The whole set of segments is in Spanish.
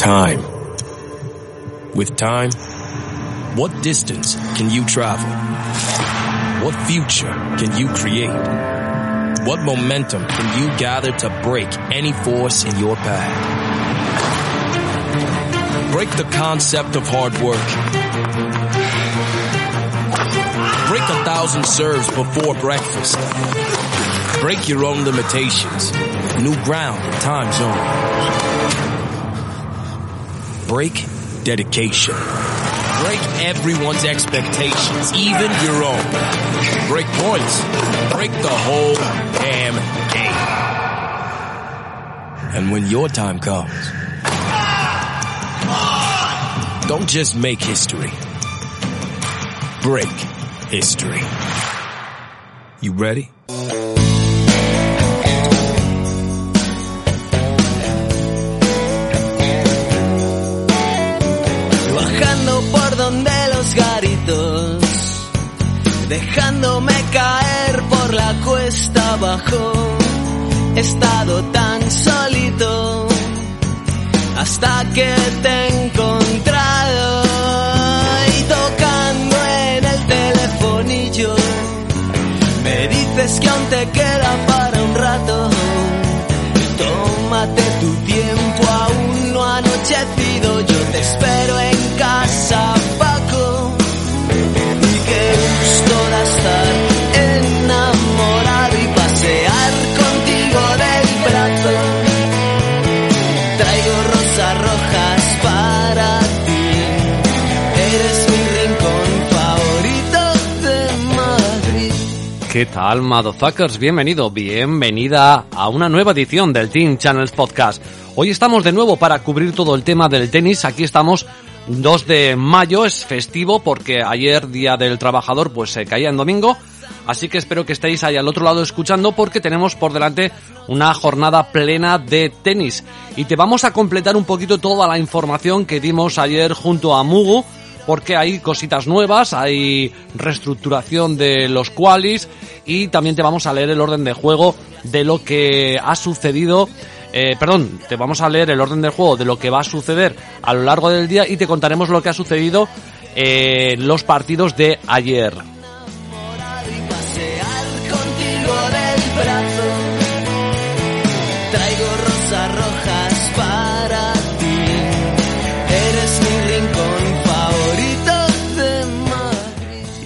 Time. With time, what distance can you travel? What future can you create? What momentum can you gather to break any force in your path? Break the concept of hard work. Break a thousand serves before breakfast. Break your own limitations. New ground time zone. Break dedication. Break everyone's expectations, even your own. Break points. Break the whole damn game. And when your time comes, don't just make history. Break history. You ready? Estado tan ¿Qué tal, motherfuckers? Bienvenido, bienvenida a una nueva edición del Team Channels Podcast. Hoy estamos de nuevo para cubrir todo el tema del tenis. Aquí estamos 2 de mayo, es festivo porque ayer, Día del Trabajador, pues se caía en domingo. Así que espero que estéis ahí al otro lado escuchando porque tenemos por delante una jornada plena de tenis. Y te vamos a completar un poquito toda la información que dimos ayer junto a Mugu porque hay cositas nuevas, hay reestructuración de los qualis y también te vamos a leer el orden de juego de lo que ha sucedido. eh, perdón, te vamos a leer el orden del juego de lo que va a suceder a lo largo del día y te contaremos lo que ha sucedido eh, en los partidos de ayer.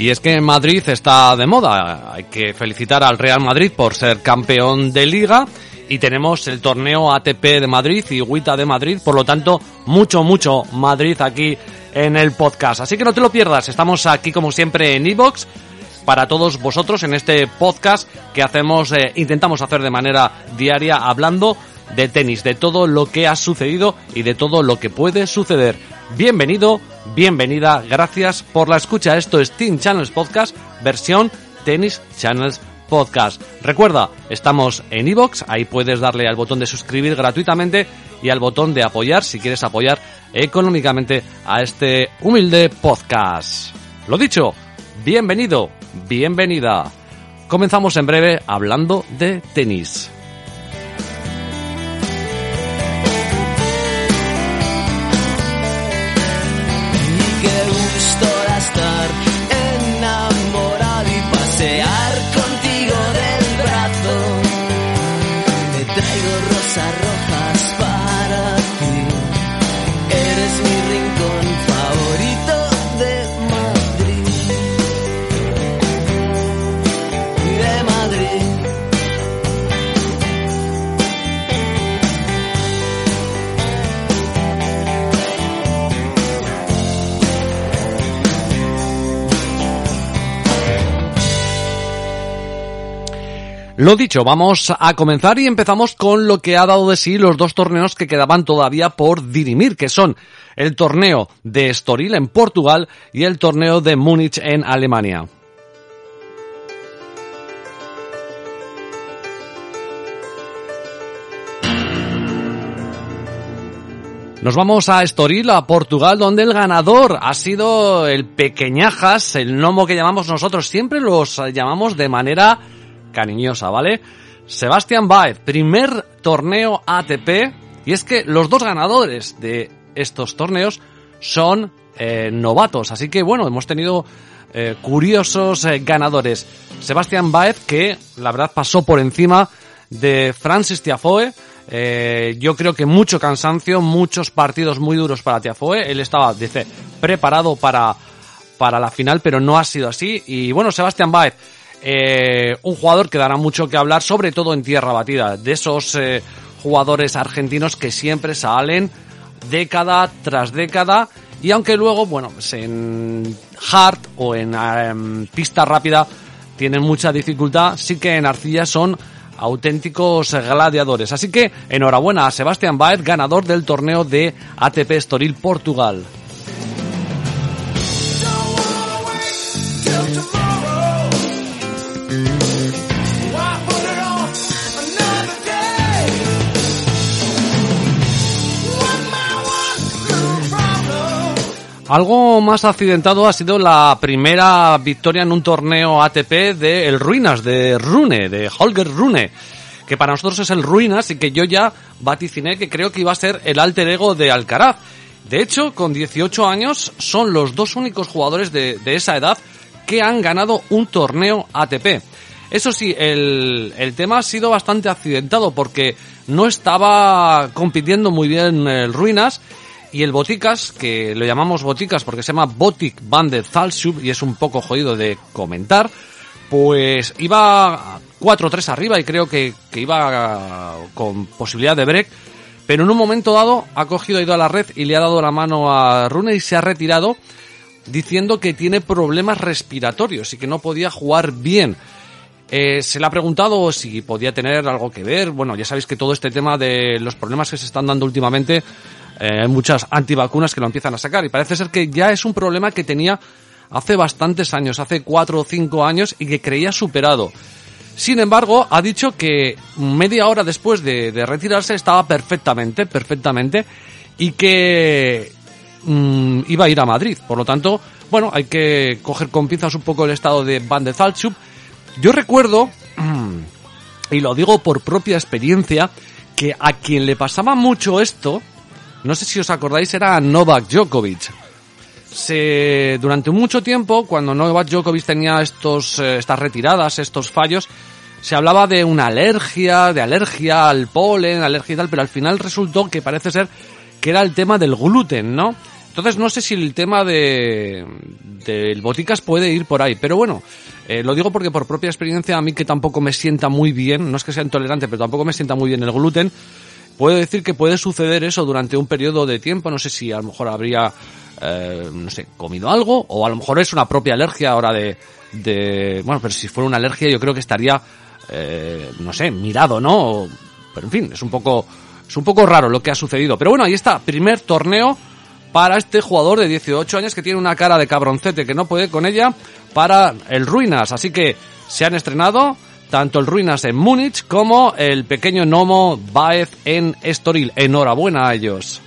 Y es que Madrid está de moda. Hay que felicitar al Real Madrid por ser campeón de liga. Y tenemos el torneo ATP de Madrid y WITA de Madrid. Por lo tanto, mucho, mucho Madrid aquí en el podcast. Así que no te lo pierdas. Estamos aquí como siempre en iBox para todos vosotros en este podcast que hacemos, eh, intentamos hacer de manera diaria hablando de tenis, de todo lo que ha sucedido y de todo lo que puede suceder. Bienvenido, bienvenida, gracias por la escucha. Esto es Team Channels Podcast, versión Tennis Channels Podcast. Recuerda, estamos en iBox, ahí puedes darle al botón de suscribir gratuitamente y al botón de apoyar si quieres apoyar económicamente a este humilde podcast. Lo dicho, bienvenido, bienvenida. Comenzamos en breve hablando de tenis. Lo dicho, vamos a comenzar y empezamos con lo que ha dado de sí los dos torneos que quedaban todavía por dirimir, que son el torneo de Estoril en Portugal y el torneo de Múnich en Alemania. Nos vamos a Estoril, a Portugal, donde el ganador ha sido el Pequeñajas, el gnomo que llamamos nosotros. Siempre los llamamos de manera cariñosa, ¿vale? Sebastián Baez, primer torneo ATP. Y es que los dos ganadores de estos torneos son eh, novatos. Así que bueno, hemos tenido eh, curiosos eh, ganadores. Sebastián Baez, que la verdad pasó por encima de Francis Tiafoe yo creo que mucho cansancio, muchos partidos muy duros para Tiafoe. Él estaba, dice, preparado para, para la final, pero no ha sido así. Y bueno, Sebastián Baez, eh, un jugador que dará mucho que hablar, sobre todo en tierra batida, de esos eh, jugadores argentinos que siempre salen década tras década. Y aunque luego, bueno, pues en hard o en em, pista rápida tienen mucha dificultad, sí que en arcilla son auténticos gladiadores. Así que enhorabuena a Sebastián Baez, ganador del torneo de ATP Estoril Portugal. Algo más accidentado ha sido la primera victoria en un torneo ATP de el Ruinas, de Rune, de Holger Rune, que para nosotros es el Ruinas y que yo ya vaticiné que creo que iba a ser el alter ego de Alcaraz. De hecho, con 18 años son los dos únicos jugadores de, esa edad que han ganado un torneo ATP. Eso sí, el, el tema ha sido bastante accidentado porque no estaba compitiendo muy bien el Ruinas y el Boticas, que lo llamamos Boticas porque se llama Botic Van de Zalsub y es un poco jodido de comentar, pues iba 4-3 arriba y creo que, que, iba con posibilidad de break, pero en un momento dado ha cogido, ha ido a la red y le ha dado la mano a Rune y se ha retirado diciendo que tiene problemas respiratorios y que no podía jugar bien. Eh, se le ha preguntado si podía tener algo que ver. Bueno, ya sabéis que todo este tema de los problemas que se están dando últimamente eh, hay muchas antivacunas que lo empiezan a sacar y parece ser que ya es un problema que tenía hace bastantes años, hace cuatro o cinco años y que creía superado. Sin embargo, ha dicho que media hora después de, retirarse estaba perfectamente, perfectamente y que mm, iba a ir a Madrid. Por lo tanto, bueno, hay que coger con pinzas un poco el estado de Van de Zalchuk. Yo recuerdo, y lo digo por propia experiencia, que a quien le pasaba mucho esto, no sé si os acordáis, era Novak Djokovic. Se, durante mucho tiempo, cuando Novak Djokovic tenía estos, eh, estas retiradas, estos fallos, se hablaba de una alergia, de alergia al polen, alergia y tal, pero al final resultó que parece ser que era el tema del gluten, ¿no? Entonces no sé si el tema de del boticas puede ir por ahí, pero bueno, eh, lo digo porque por propia experiencia a mí que tampoco me sienta muy bien, no es que sea intolerante, pero tampoco me sienta muy bien el gluten, puedo decir que puede suceder eso durante un periodo de tiempo, no sé si a lo mejor habría, eh, no sé, comido algo, o a lo mejor es una propia alergia ahora de, de bueno, pero si fuera una alergia yo creo que estaría, eh, no sé, mirado, ¿no? Pero en fin, es un poco, es un poco raro lo que ha sucedido. Pero bueno, ahí está, primer torneo para este jugador de 18 años que tiene una cara de cabroncete que no puede con ella para el Ruinas. Así que se han estrenado tanto el Ruinas en Múnich como el pequeño Nomo Baez en Estoril. Enhorabuena a ellos.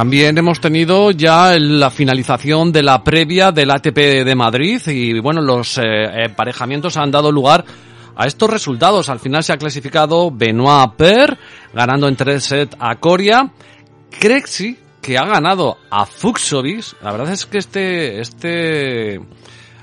También hemos tenido ya la finalización de la previa del ATP de Madrid y bueno, los eh, emparejamientos han dado lugar a estos resultados. Al final se ha clasificado Benoit Per, ganando en tres sets a Coria. Crexi, que ha ganado a Fuxovis. La verdad es que este, este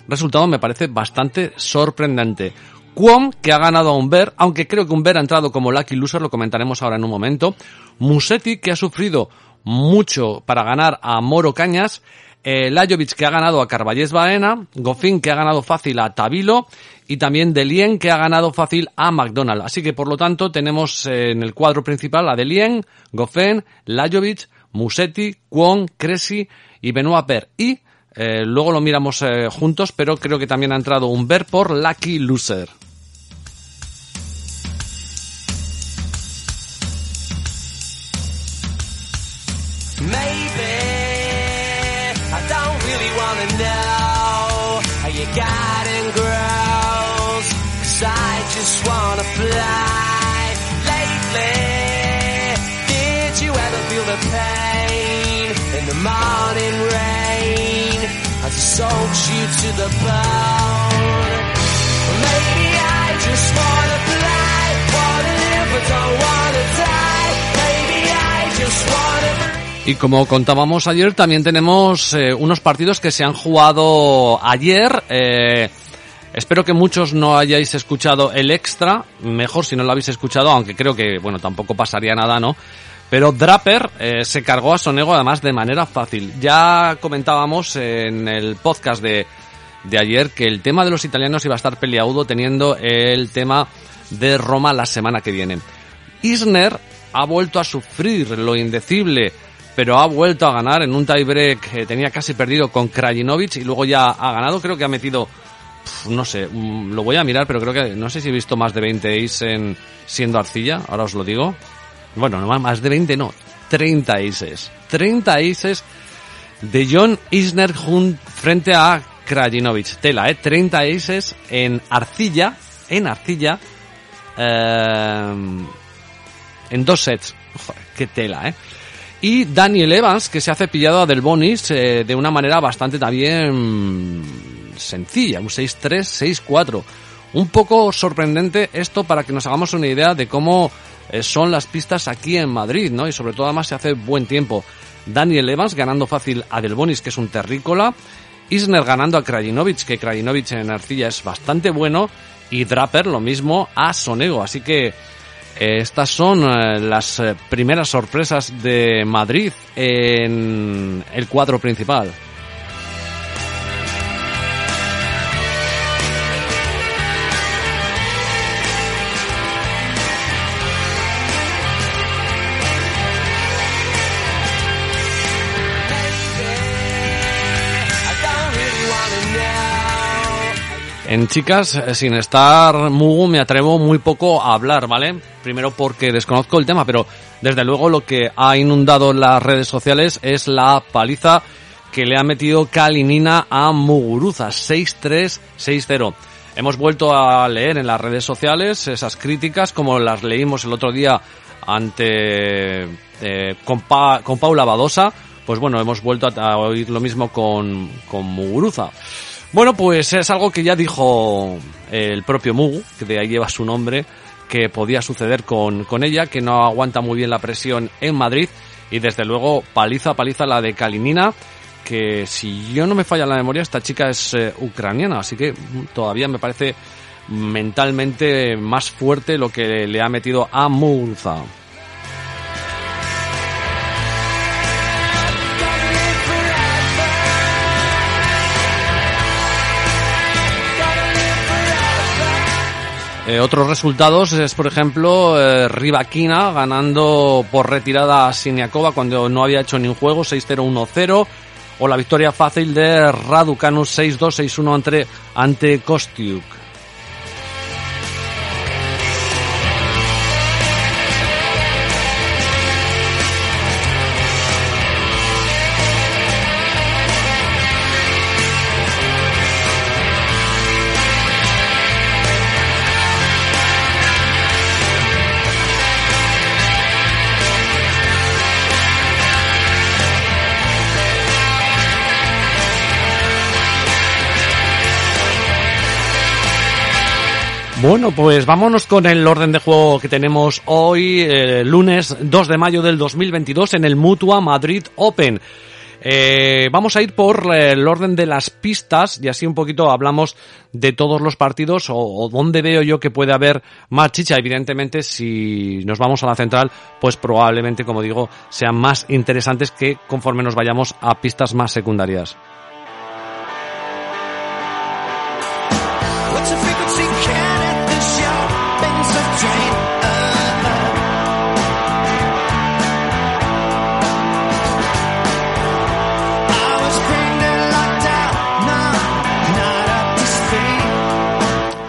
resultado me parece bastante sorprendente. Quom, que ha ganado a Umber, aunque creo que Umber ha entrado como lucky loser, lo comentaremos ahora en un momento. Musetti, que ha sufrido mucho para ganar a Moro Cañas. Eh, Lajovic, que ha ganado a Carballés Baena. Goffin, que ha ganado fácil a Tabilo. Y también Delien, que ha ganado fácil a McDonald. Así que, por lo tanto, tenemos eh, en el cuadro principal a Delien, Goffin, Lajovic, Musetti, Kwon, Cressy y Benoit Per. Y eh, luego lo miramos eh, juntos, pero creo que también ha entrado un ver por Lucky Loser. Y como contábamos ayer, también tenemos eh, unos partidos que se han jugado ayer. Eh, espero que muchos no hayáis escuchado el extra. Mejor si no lo habéis escuchado, aunque creo que, bueno, tampoco pasaría nada, ¿no? Pero Draper eh, se cargó a Sonego además de manera fácil. Ya comentábamos en el podcast de, de ayer que el tema de los italianos iba a estar peleagudo teniendo el tema de Roma la semana que viene. Isner ha vuelto a sufrir lo indecible pero ha vuelto a ganar en un tiebreak que tenía casi perdido con Krajinovic y luego ya ha ganado, creo que ha metido, no sé, mm, lo voy a mirar, pero creo que, no sé si he visto más de 20 aces en siendo arcilla, ahora os lo digo. Bueno, no más de 20 no, 30 aces. 30 aces de John Isner frente a Krajinovic. Tela, eh, 30 aces en arcilla, en arcilla, eh, en dos sets. Joder, qué tela, eh. Y Daniel Evans, que se ha cepillado a Del Bonis eh, de una manera bastante también sencilla, un 6-3, 6-4. Un poco sorprendente esto para que nos hagamos una idea de cómo son las pistas aquí en Madrid, ¿no? Y sobre todo además se hace buen tiempo. Daniel Evans ganando fácil a Del Bonis, que es un terrícola. Isner ganando a Krajinovic, que Krajinovic en arcilla es bastante bueno. Y Draper lo mismo a Sonego. Así que eh, Estas son eh, las eh, primeras sorpresas de Madrid en el cuadro principal. En chicas, eh, sin estar Mugu, me atrevo muy poco a hablar, ¿vale? Primero porque desconozco el tema, pero desde luego lo que ha inundado las redes sociales es la paliza que le ha metido Kalinina a Muguruza, 6-3, 6-0. Hemos vuelto a leer en las redes sociales esas críticas como las leímos el otro día ante eh, con, con Paula Badosa. Pues bueno, hemos vuelto a, a oír lo mismo con, con Muguruza. Bueno, pues es algo que ya dijo el propio Mugu, que de ahí lleva su nombre, que podía suceder con, con ella, que no aguanta muy bien la presión en Madrid. Y desde luego, paliza, paliza la de Kalinina, que si yo no me falla la memoria, esta chica es eh, ucraniana, así que todavía me parece mentalmente más fuerte lo que le ha metido a Muguruza. Eh, otros resultados es, por ejemplo, eh, Rivaquina ganando por retirada a Siniakova cuando no había hecho ni un juego, 6-0-1-0. O la victoria fácil de Raducanus 6-2-6-1 ante, ante Kostiuk. Bueno, pues vámonos con el orden de juego que tenemos hoy, eh, lunes 2 de mayo del 2022 en el Mutua Madrid Open. Eh, vamos a ir por eh, el orden de las pistas y así un poquito hablamos de todos los partidos o, o dónde veo yo que puede haber más chicha. Evidentemente, si nos vamos a la central, pues probablemente, como digo, sean más interesantes que conforme nos vayamos a pistas más secundarias.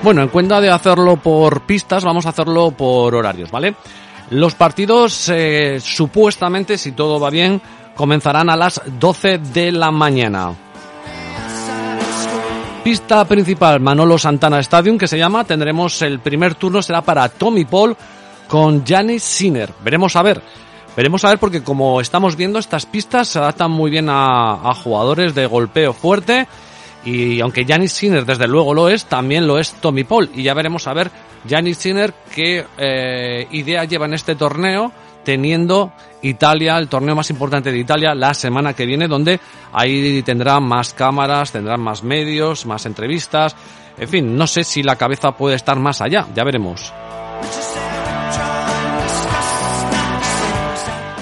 Bueno, en cuenta de hacerlo por pistas, vamos a hacerlo por horarios, ¿vale? Los partidos, eh, supuestamente, si todo va bien, comenzarán a las 12 de la mañana. Pista principal, Manolo Santana Stadium, que se llama. Tendremos el primer turno, será para Tommy Paul con Janis Sinner. Veremos a ver. Veremos a ver porque como estamos viendo, estas pistas se adaptan muy bien a, a jugadores de golpeo fuerte. Y aunque Janis Sinner desde luego lo es, también lo es Tommy Paul. Y ya veremos a ver Janis Sinner qué eh, idea lleva en este torneo, teniendo Italia, el torneo más importante de Italia, la semana que viene, donde ahí tendrá más cámaras, tendrán más medios, más entrevistas. En fin, no sé si la cabeza puede estar más allá, ya veremos.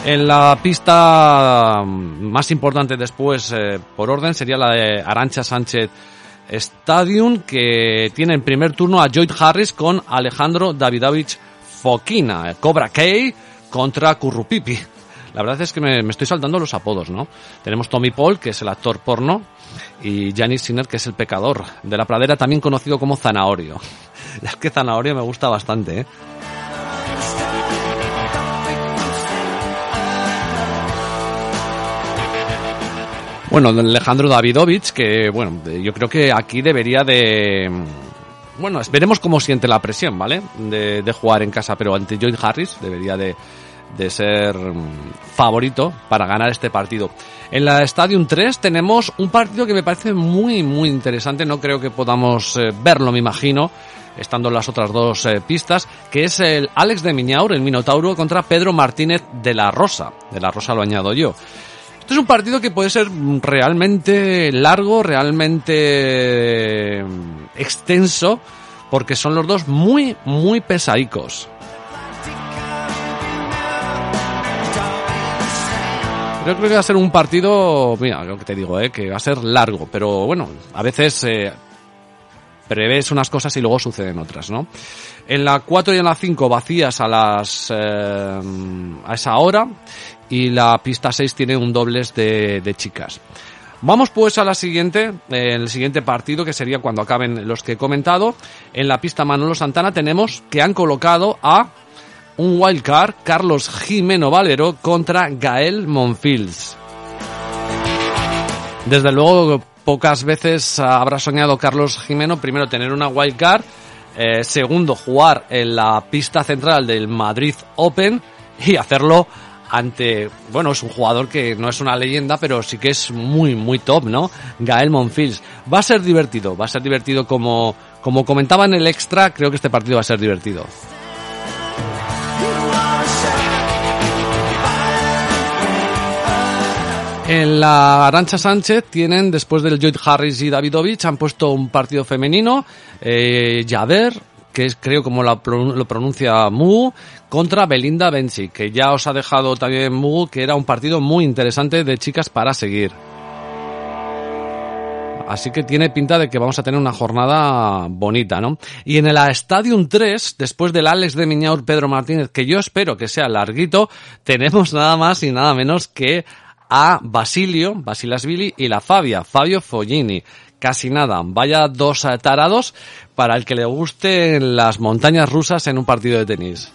En la pista más importante después, eh, por orden, sería la de Arancha Sánchez Stadium, que tiene en primer turno a Lloyd Harris con Alejandro Davidovich Fokina, Cobra K contra Currupipi. La verdad es que me, me, estoy saltando los apodos, ¿no? Tenemos Tommy Paul, que es el actor porno, y Janis Sinner, que es el pecador de la pradera, también conocido como Zanahorio. Es que Zanahorio me gusta bastante, ¿eh? Bueno, Alejandro Davidovich, que bueno, yo creo que aquí debería de... Bueno, veremos cómo siente la presión, ¿vale? De, jugar en casa, pero ante Lloyd Harris debería de, de ser favorito para ganar este partido. En la Stadium 3 tenemos un partido que me parece muy, muy interesante. No creo que podamos eh, verlo, me imagino, estando en las otras dos eh, pistas, que es el Alex de Miñaur, el Minotauro, contra Pedro Martínez de la Rosa. De la Rosa lo añado yo. Esto es un partido que puede ser realmente largo, realmente extenso, porque son los dos muy, muy pesaicos. Yo creo que va a ser un partido, mira, lo que te digo, eh, que va a ser largo, pero bueno, a veces eh, unas cosas y luego suceden otras, ¿no? En la 4 y en la 5 vacías a las eh, a esa hora y la pista 6 tiene un dobles de, de chicas. Vamos pues a la siguiente, eh, el siguiente partido que sería cuando acaben los que he comentado. En la pista Manolo Santana tenemos que han colocado a un wildcard, Carlos Jimeno Valero contra Gael Monfils. Desde luego, pocas veces habrá soñado Carlos Jimeno primero tener una wildcard, eh, segundo jugar en la pista central del Madrid Open y hacerlo ante, bueno, es un jugador que no es una leyenda, pero sí que es muy, muy top, ¿no? Gael Monfils. Va a ser divertido, va a ser divertido como, como comentaba en el extra, creo que este partido va a ser divertido. En la Arancha Sánchez tienen, después del Lloyd Harris y Davidovich, han puesto un partido femenino, eh, que creo como lo pronuncia Mu, contra Belinda Benchi, que ya os ha dejado también Mu, que era un partido muy interesante de chicas para seguir. Así que tiene pinta de que vamos a tener una jornada bonita, ¿no? Y en el Stadium 3, después del Alex de Miñaur Pedro Martínez, que yo espero que sea larguito, tenemos nada más y nada menos que a Basilio, Basilasvili y la Fabia, Fabio Follini. Casi nada, vaya dos tarados para el que le gusten las montañas rusas en un partido de tenis.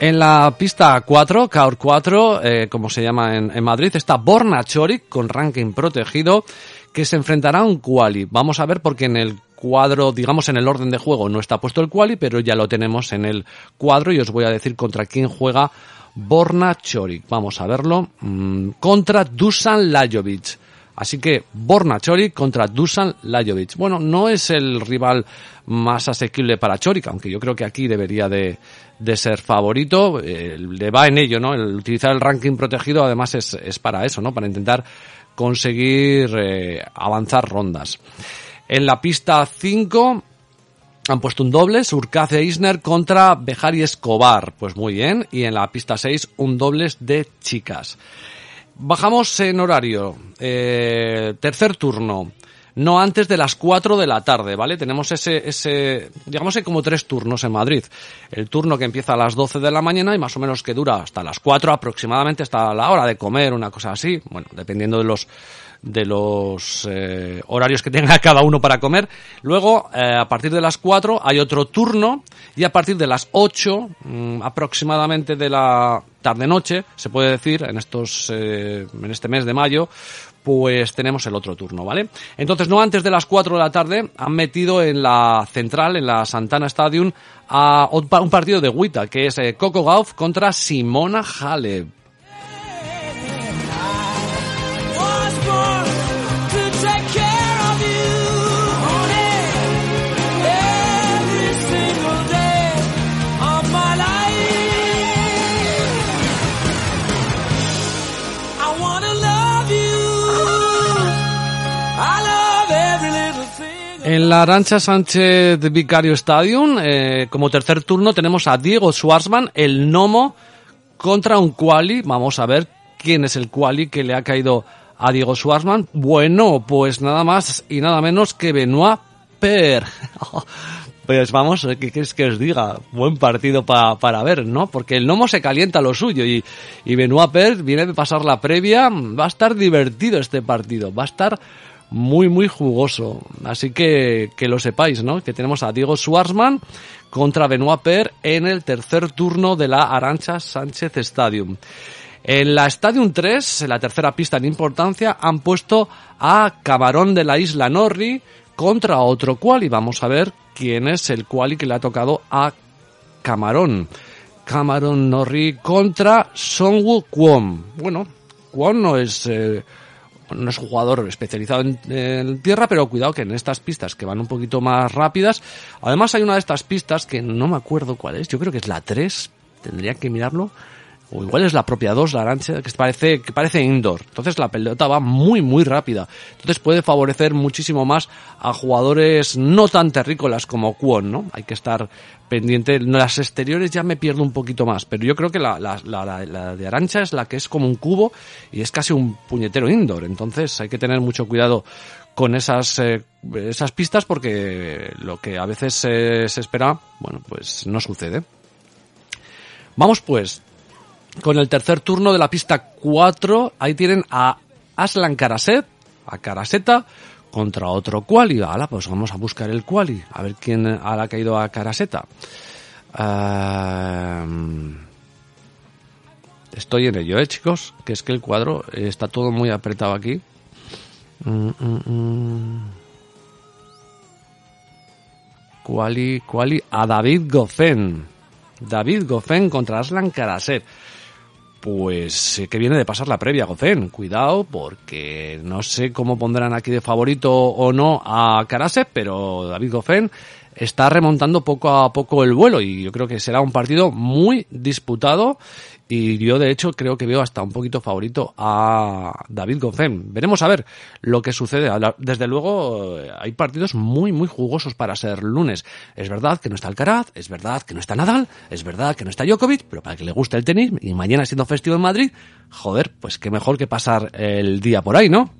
En la pista 4, Kaur 4, eh, como se llama en, en Madrid, está Borna Choric con ranking protegido que se enfrentará a un quali. Vamos a ver porque en el cuadro, digamos en el orden de juego no está puesto el quali, pero ya lo tenemos en el cuadro y os voy a decir contra quién juega Borna Chorik. Vamos a verlo. Mm, contra Dusan Lajovic. Así que Borna Chorik contra Dusan Lajovic. Bueno, no es el rival más asequible para Chorik, aunque yo creo que aquí debería de, de ser favorito. Eh, le va en ello, ¿no? El utilizar el ranking protegido además es, es para eso, ¿no? Para intentar conseguir eh, avanzar rondas. En la pista 5 han puesto un doble, Surcace Isner contra Bejari Escobar. Pues muy bien. Y en la pista 6 un dobles de chicas. Bajamos en horario. Eh, tercer turno no antes de las 4 de la tarde, ¿vale? Tenemos ese, ese, digamos que como tres turnos en Madrid. El turno que empieza a las 12 de la mañana y más o menos que dura hasta las 4 aproximadamente, hasta la hora de comer, una cosa así. Bueno, dependiendo de los, de los eh, horarios que tenga cada uno para comer. Luego, eh, a partir de las 4 hay otro turno y a partir de las 8 mm, aproximadamente de la tarde-noche, se puede decir, en estos, eh, en este mes de mayo, pues tenemos el otro turno, ¿vale? Entonces, no antes de las 4 de la tarde, han metido en la central, en la Santana Stadium, a un partido de Wita, que es eh, Coco Gauff contra Simona Halep. En la Arancha Sánchez Vicario Stadium, eh, como tercer turno, tenemos a Diego Schwarzman, el Nomo, contra un quali. Vamos a ver quién es el quali que le ha caído a Diego Schwarzman. Bueno, pues nada más y nada menos que Benoit Per. Pues vamos, ¿qué quieres que os diga? Buen partido para ver, ¿no? Porque el Nomo se calienta lo suyo y, y Benoit Per viene de pasar la previa. Va a estar divertido este partido. Va a estar muy, muy jugoso. Así que que lo sepáis, ¿no? Que tenemos a Diego Schwarzman contra Benoit Per en el tercer turno de la Arancha Sánchez Stadium. En la Stadium 3, en la tercera pista en importancia, han puesto a Camarón de la Isla Norri contra otro quali. Vamos a ver quién es el quali que le ha tocado a Camarón. Camarón Norri contra Songwoo Kwon. Bueno, Kwon no es eh, no es un jugador especializado en, tierra, pero cuidado que en estas pistas que van un poquito más rápidas, además hay una de estas pistas que no me acuerdo cuál es, yo creo que es la 3, tendría que mirarlo, o igual es la propia 2, la arancha, que parece, que parece indoor. Entonces la pelota va muy, muy rápida. Entonces puede favorecer muchísimo más a jugadores no tan terrícolas como Kwon, ¿no? Hay que estar pendiente. Las exteriores ya me pierdo un poquito más, pero yo creo que la, de Arancha es la que es como un cubo y es casi un puñetero indoor. Entonces hay que tener mucho cuidado con esas, eh, esas pistas porque lo que a veces se espera, bueno, pues no sucede. Vamos pues con el tercer turno de la pista 4. Ahí tienen a Aslan Karaset, a Karaseta, contra otro quali. Hala, pues vamos a buscar el quali, a ver quién ha caído a Karaseta. Em, estoy en ello, ¿eh, chicos? Que es que el cuadro está todo muy apretado aquí. Mm, mm, mm. Quali, quali a David Gofen. David Gofen contra Aslan Karaset pues que viene de pasar la previa, Gocen. Cuidado, porque no sé cómo pondrán aquí de favorito o no a Karase, pero David Gofen está remontando poco a poco el vuelo y yo creo que será un partido muy disputado y yo de hecho creo que veo hasta un poquito favorito a David Goffin. Veremos a ver lo que sucede. Desde luego hay partidos muy muy jugosos para ser lunes. Es verdad que no está Alcaraz, es verdad que no está Nadal, es verdad que no está Djokovic, pero para que le guste el tenis y mañana siendo festivo en Madrid, joder, pues qué mejor que pasar el día por ahí, ¿no?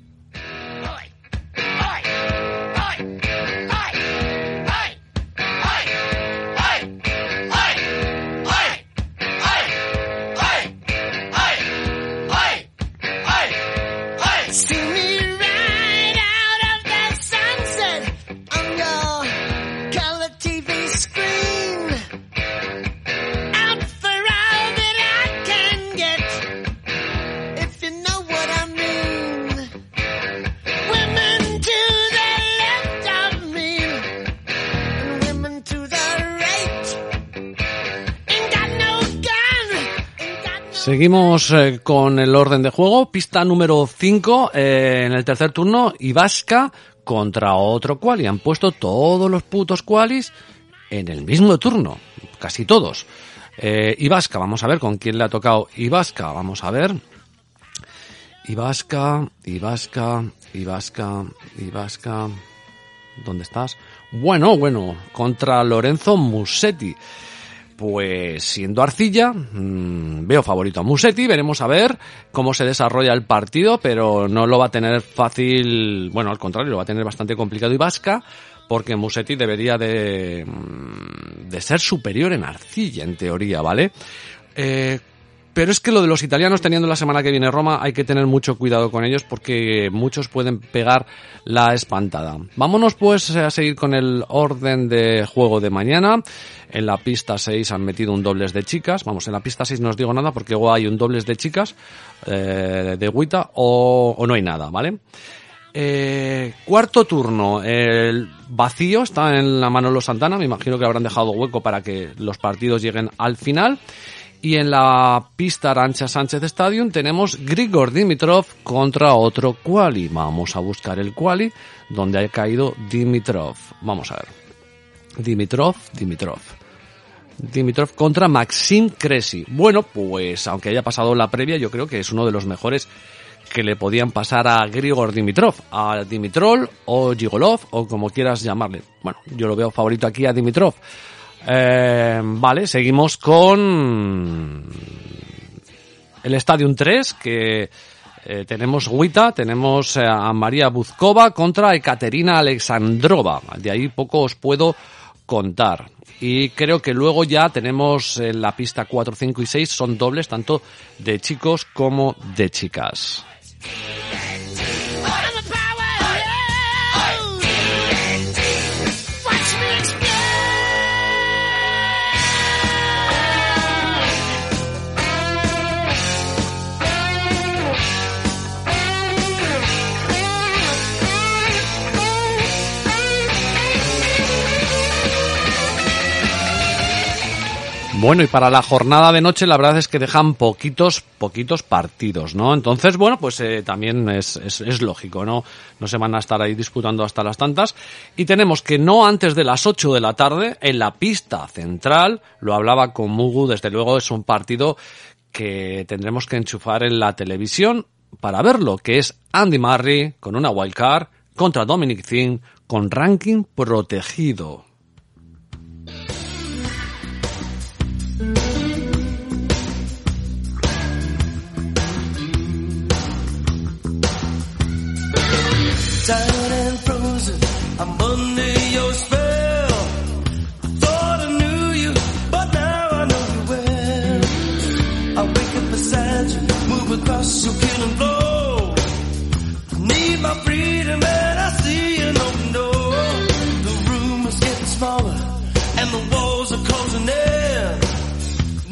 Seguimos eh, con el orden de juego. Pista número 5 eh, en el tercer turno. Ibasca contra otro quali. Han puesto todos los putos qualis en el mismo turno. Casi todos. Eh, Ibasca, vamos a ver con quién le ha tocado Ibasca. Vamos a ver. Ibasca, Ibasca, Ibasca, Ibasca. ¿Dónde estás? Bueno, bueno, contra Lorenzo Musetti. Pues siendo arcilla, mmm, veo favorito a Musetti, veremos a ver cómo se desarrolla el partido, pero no lo va a tener fácil, bueno, al contrario, lo va a tener bastante complicado y vasca, porque Musetti debería de, de ser superior en arcilla, en teoría, ¿vale? Eh, pero es que lo de los italianos teniendo la semana que viene Roma hay que tener mucho cuidado con ellos porque muchos pueden pegar la espantada. Vámonos pues a seguir con el orden de juego de mañana. En la pista 6 han metido un dobles de chicas. Vamos, en la pista 6 no os digo nada porque luego hay un dobles de chicas eh, de Guita o, o no hay nada, ¿vale? Eh, cuarto turno, el vacío está en la Manolo Santana, me imagino que habrán dejado hueco para que los partidos lleguen al final. Y en la pista Arancha Sánchez Stadium tenemos Grigor Dimitrov contra otro quali. Vamos a buscar el quali donde ha caído Dimitrov. Vamos a ver. Dimitrov, Dimitrov. Dimitrov contra Maxim Cressy. Bueno, pues aunque haya pasado la previa, yo creo que es uno de los mejores que le podían pasar a Grigor Dimitrov, a Dimitrol o Gigolov o como quieras llamarle. Bueno, yo lo veo favorito aquí a Dimitrov. Eh, vale, seguimos con el Stadium 3, que eh, tenemos Guita, tenemos eh, a María Buzkova contra Ekaterina Alexandrova. De ahí poco os puedo contar. Y creo que luego ya tenemos en la pista 4, 5 y 6 son dobles tanto de chicos como de chicas. Bueno, y para la jornada de noche la verdad es que dejan poquitos, poquitos partidos, ¿no? Entonces, bueno, pues eh, también es, es, es, lógico, ¿no? No se van a estar ahí disputando hasta las tantas. Y tenemos que no antes de las 8 de la tarde, en la pista central, lo hablaba con Mugu, desde luego es un partido que tendremos que enchufar en la televisión para verlo, que es Andy Murray con una wildcard contra Dominic Thiem con ranking protegido. Tired and frozen, I'm under your spell. I thought I knew you, but now I know you well. I wake up beside you, move across your killing floor. I need my freedom and I see an open door. The room is getting smaller and the walls are closing in.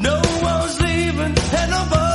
No one's leaving and nobody's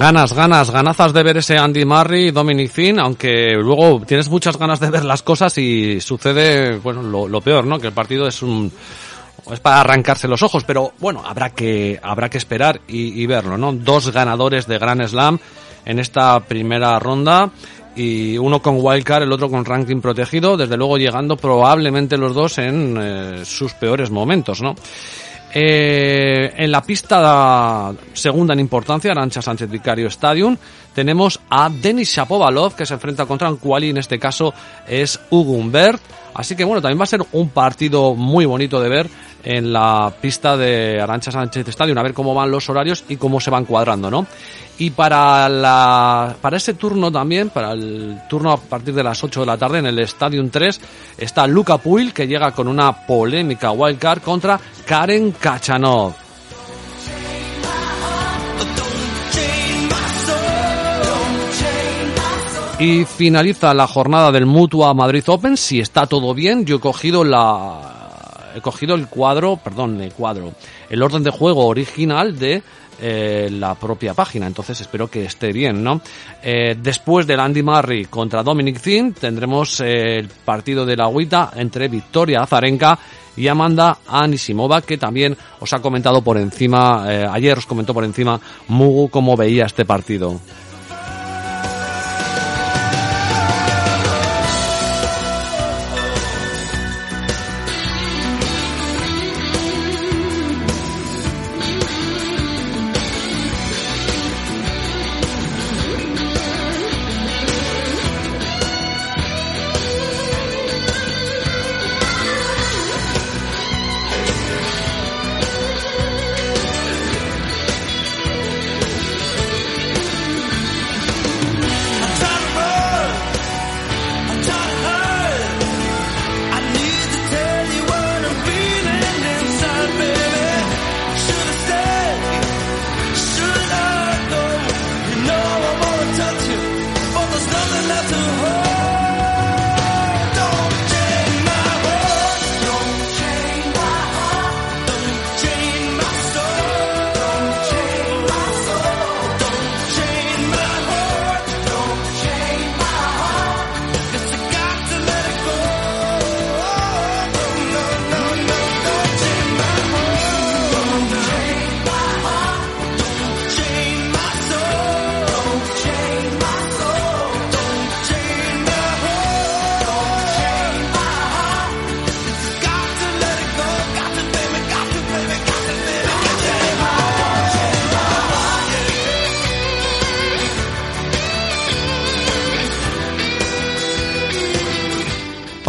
Ganas, ganas, ganazas de ver ese Andy Murray Dominic Thiem, aunque luego tienes muchas ganas de ver las cosas y sucede, bueno, lo, lo peor, ¿no? Que el partido es un, es para arrancarse los ojos, pero bueno, habrá que, habrá que esperar y, y verlo, ¿no? Dos ganadores de Grand Slam en esta primera ronda y uno con wildcard, el otro con ranking protegido, desde luego llegando probablemente los dos en eh, sus peores momentos, ¿no? Eh, en la pista segunda en importancia, Arancha Sánchez Vicario Stadium, tenemos a Denis Shapovalov que se enfrenta contra un quali, en este caso es Hugo Humbert. Así que bueno, también va a ser un partido muy bonito de ver en la pista de Arancha Sánchez Stadium, a ver cómo van los horarios y cómo se van cuadrando, ¿no? Y para, la, para ese turno también, para el turno a partir de las 8 de la tarde en el Stadium 3, está Luca Puil, que llega con una polémica wildcard contra Karen Kachanov. Y finaliza la jornada del Mutua Madrid Open. Si está todo bien, yo he cogido la, he cogido el cuadro, perdón, el cuadro, el orden de juego original de eh, la propia página. Entonces espero que esté bien, ¿no? Eh, después del Andy Murray contra Dominic Thiem tendremos eh, el partido de la agüita entre Victoria Azarenka y Amanda Anisimova, que también os ha comentado por encima, ayer os comentó por encima Mugu cómo veía este partido.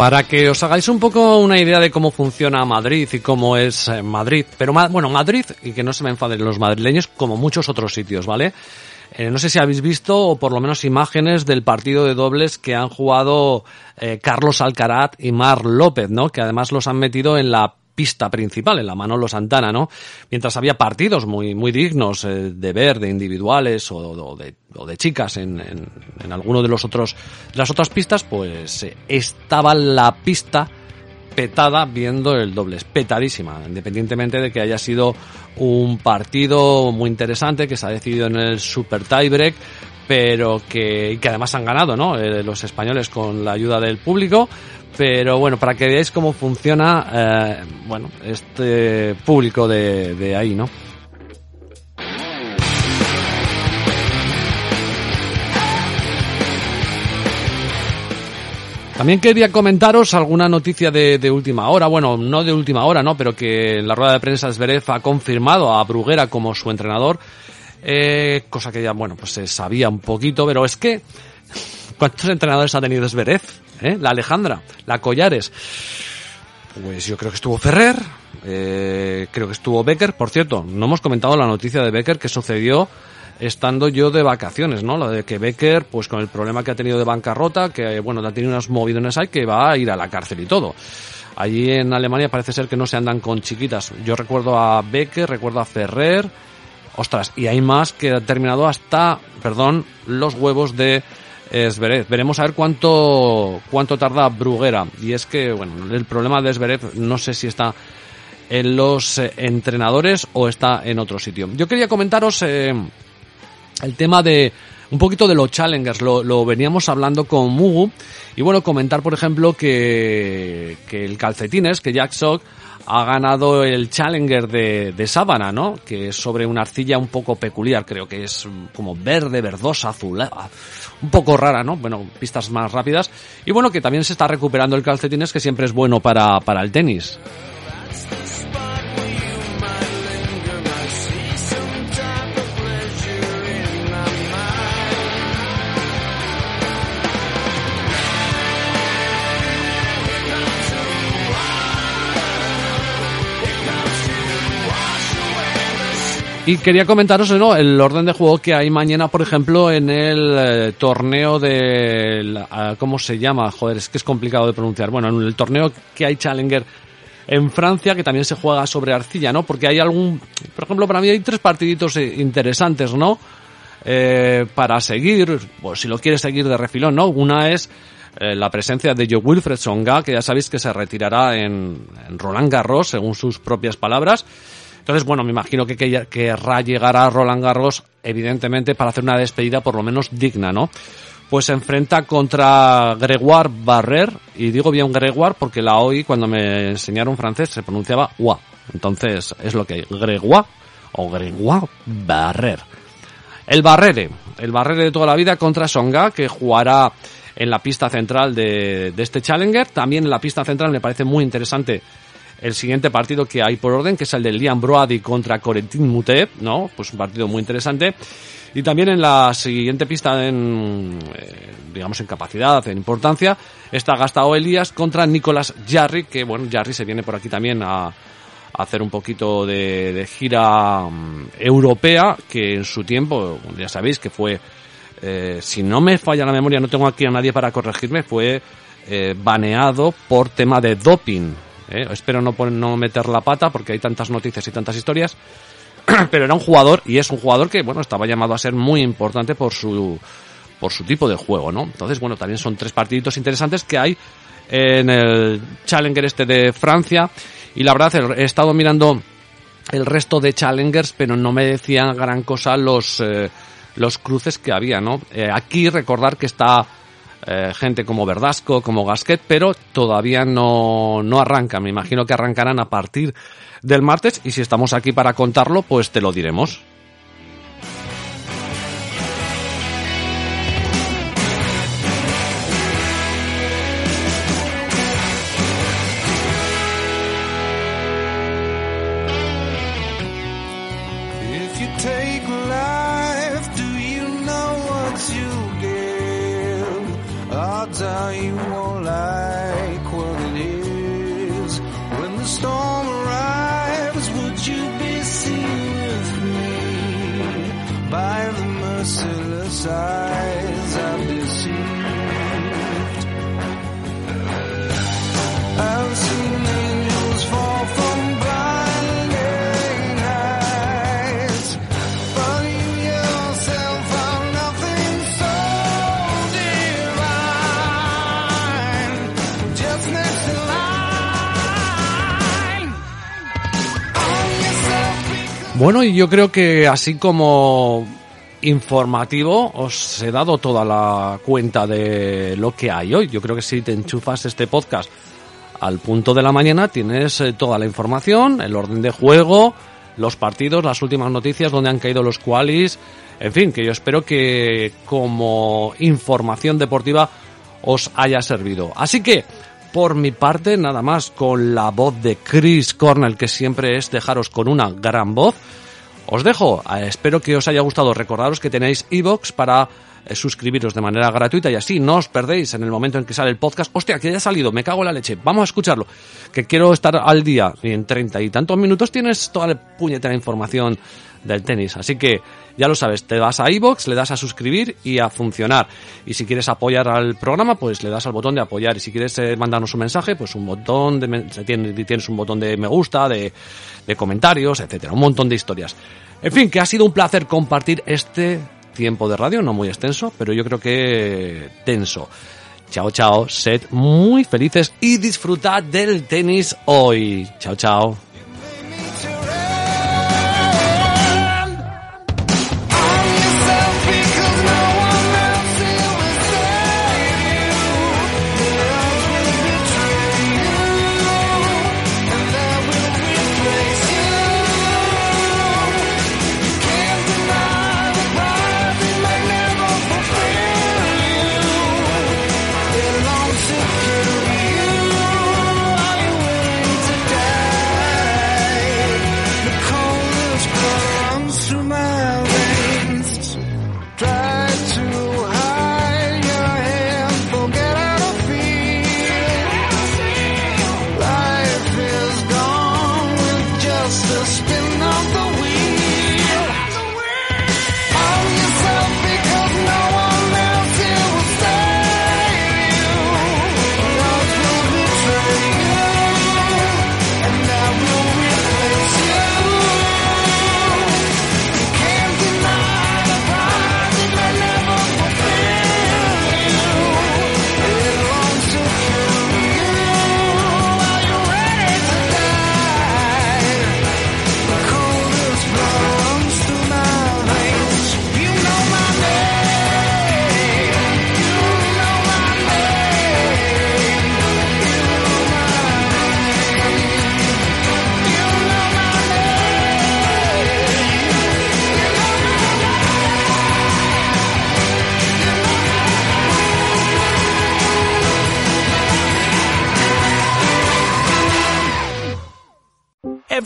Para que os hagáis un poco una idea de cómo funciona Madrid y cómo es eh, Madrid, pero bueno, Madrid, y que no se me enfaden los madrileños, como muchos otros sitios, ¿vale? Eh, no sé si habéis visto, o por lo menos imágenes del partido de dobles que han jugado eh, Carlos Alcaraz y Mar López, ¿no? Que además los han metido en la pista principal, en la Manolo Santana, ¿no? Mientras había partidos muy, muy dignos eh, de ver, de individuales o, o de, o de chicas en, en, en alguno de los otros, de las otras pistas, pues eh, estaba la pista petada viendo el dobles, petadísima, independientemente de que haya sido un partido muy interesante que se ha decidido en el super tiebreak, pero que, que además han ganado, ¿no? Eh, los españoles con la ayuda del público, pero bueno, para que veáis cómo funciona, eh, bueno, este público de, de ahí, ¿no? También quería comentaros alguna noticia de, de, última hora, bueno, no de última hora, ¿no? Pero que la rueda de prensa Zverev ha confirmado a Bruguera como su entrenador, eh, cosa que ya, bueno, pues se sabía un poquito, pero es que, ¿cuántos entrenadores ha tenido Zverev? ¿Eh? La Alejandra, la Collares. Pues yo creo que estuvo Ferrer, eh, creo que estuvo Becker, por cierto, no hemos comentado la noticia de Becker que sucedió estando yo de vacaciones, ¿no? Lo de que Becker, pues con el problema que ha tenido de bancarrota, que bueno, ha tenido unas movidones ahí, que va a ir a la cárcel y todo. Allí en Alemania parece ser que no se andan con chiquitas. Yo recuerdo a Becker, recuerdo a Ferrer, ostras, y hay más que ha terminado hasta, perdón, los huevos de Zverev. Veremos a ver cuánto, cuánto tarda Bruguera. Y es que, bueno, el problema de Zverev no sé si está en los eh, entrenadores o está en otro sitio. Yo quería comentaros eh, el tema de un poquito de los challengers, lo, lo, veníamos hablando con Mugu y bueno, comentar por ejemplo que, que el calcetines, que Jack Sock ha ganado el challenger de, de ¿no? Que es sobre una arcilla un poco peculiar, creo que es como verde, verdosa, azul, ¿eh? un poco rara, ¿no? Bueno, pistas más rápidas y bueno, que también se está recuperando el calcetines, que siempre es bueno para, para el tenis. Y quería comentaros ¿no? el orden de juego que hay mañana, por ejemplo, en el eh, torneo de... Uh, ¿Cómo se llama? Joder, es que es complicado de pronunciar. Bueno, en el torneo que hay Challenger en Francia, que también se juega sobre arcilla, ¿no? Porque hay algún... Por ejemplo, para mí hay tres partiditos interesantes, ¿no? eh, para seguir, pues si lo quieres seguir de refilón, ¿no? Una es eh, la presencia de Joe Wilfred Songa, que ya sabéis que se retirará en Roland Garros, según sus propias palabras. Entonces, bueno, me imagino que que- querrá llegar a Roland Garros, evidentemente, para hacer una despedida por lo menos digna, ¿no? Pues se enfrenta contra Gregoire Barrer, y digo bien Gregoire porque la oí cuando me enseñaron francés, se pronunciaba Wa. Entonces, es lo que hay, Gregoire o Gregoire Barrer. El Barrere, el Barrere de toda la vida contra Songa, que jugará en la pista central de, de este Challenger. También en la pista central me parece muy interesante el siguiente partido que hay por orden, que es el de Liam Broady contra Corentin Moutet, ¿no? Pues un partido muy interesante. Y también en la siguiente pista en, eh, digamos, en capacidad, en importancia, está Gastao Elías contra Nicolás Jarry, que bueno, Jarry se viene por aquí también a, hacer un poquito de, de gira mm, europea, que en su tiempo, ya sabéis que fue, eh, si no me falla la memoria, no tengo aquí a nadie para corregirme, fue eh, baneado por tema de doping. ¿Eh? Espero no, no meter la pata porque hay tantas noticias y tantas historias. Pero era un jugador y es un jugador que, bueno, estaba llamado a ser muy importante por su, por su tipo de juego, ¿no? Entonces, bueno, también son tres partiditos interesantes que hay en el Challenger este de Francia. Y la verdad, he estado mirando el resto de Challengers, pero no me decían gran cosa los, eh, los cruces que había, ¿no? Eh, aquí recordar que está eh, gente como Verdasco, como Gasquet, pero todavía no, no arranca. Me imagino que arrancarán a partir del martes y si estamos aquí para contarlo, pues te lo diremos. Deceived? Bueno, y yo creo que así como informativo os he dado toda la cuenta de lo que hay hoy. Yo creo que si te enchufas este podcast al punto de la mañana tienes eh, toda la información, el orden de juego, los partidos, las últimas noticias, donde han caído los qualis, en fin, que yo espero que como información deportiva os haya servido. Así que, por mi parte, nada más con la voz de Chris Cornell, que siempre es dejaros con una gran voz. Os dejo, eh, espero que os haya gustado. Recordaros que tenéis iBox para eh, suscribiros de manera gratuita y así no os perdéis en el momento en que sale el podcast. Hostia, que ya ha salido, me cago en la leche. Vamos a escucharlo, que quiero estar al día. Y en treinta y tantos minutos tienes toda la puñetera información del tenis. Así que ya lo sabes, te vas a iBox, le das a suscribir y a funcionar. Y si quieres apoyar al programa, pues le das al botón de apoyar. Y si quieres eh, mandarnos un mensaje, pues un botón de tienes un botón de me gusta, de, de comentarios, etcétera, un montón de historias. En fin, que ha sido un placer compartir este tiempo de radio, no muy extenso, pero yo creo que tenso. Chao, chao, sed muy felices y disfrutad del tenis hoy. Chao, chao.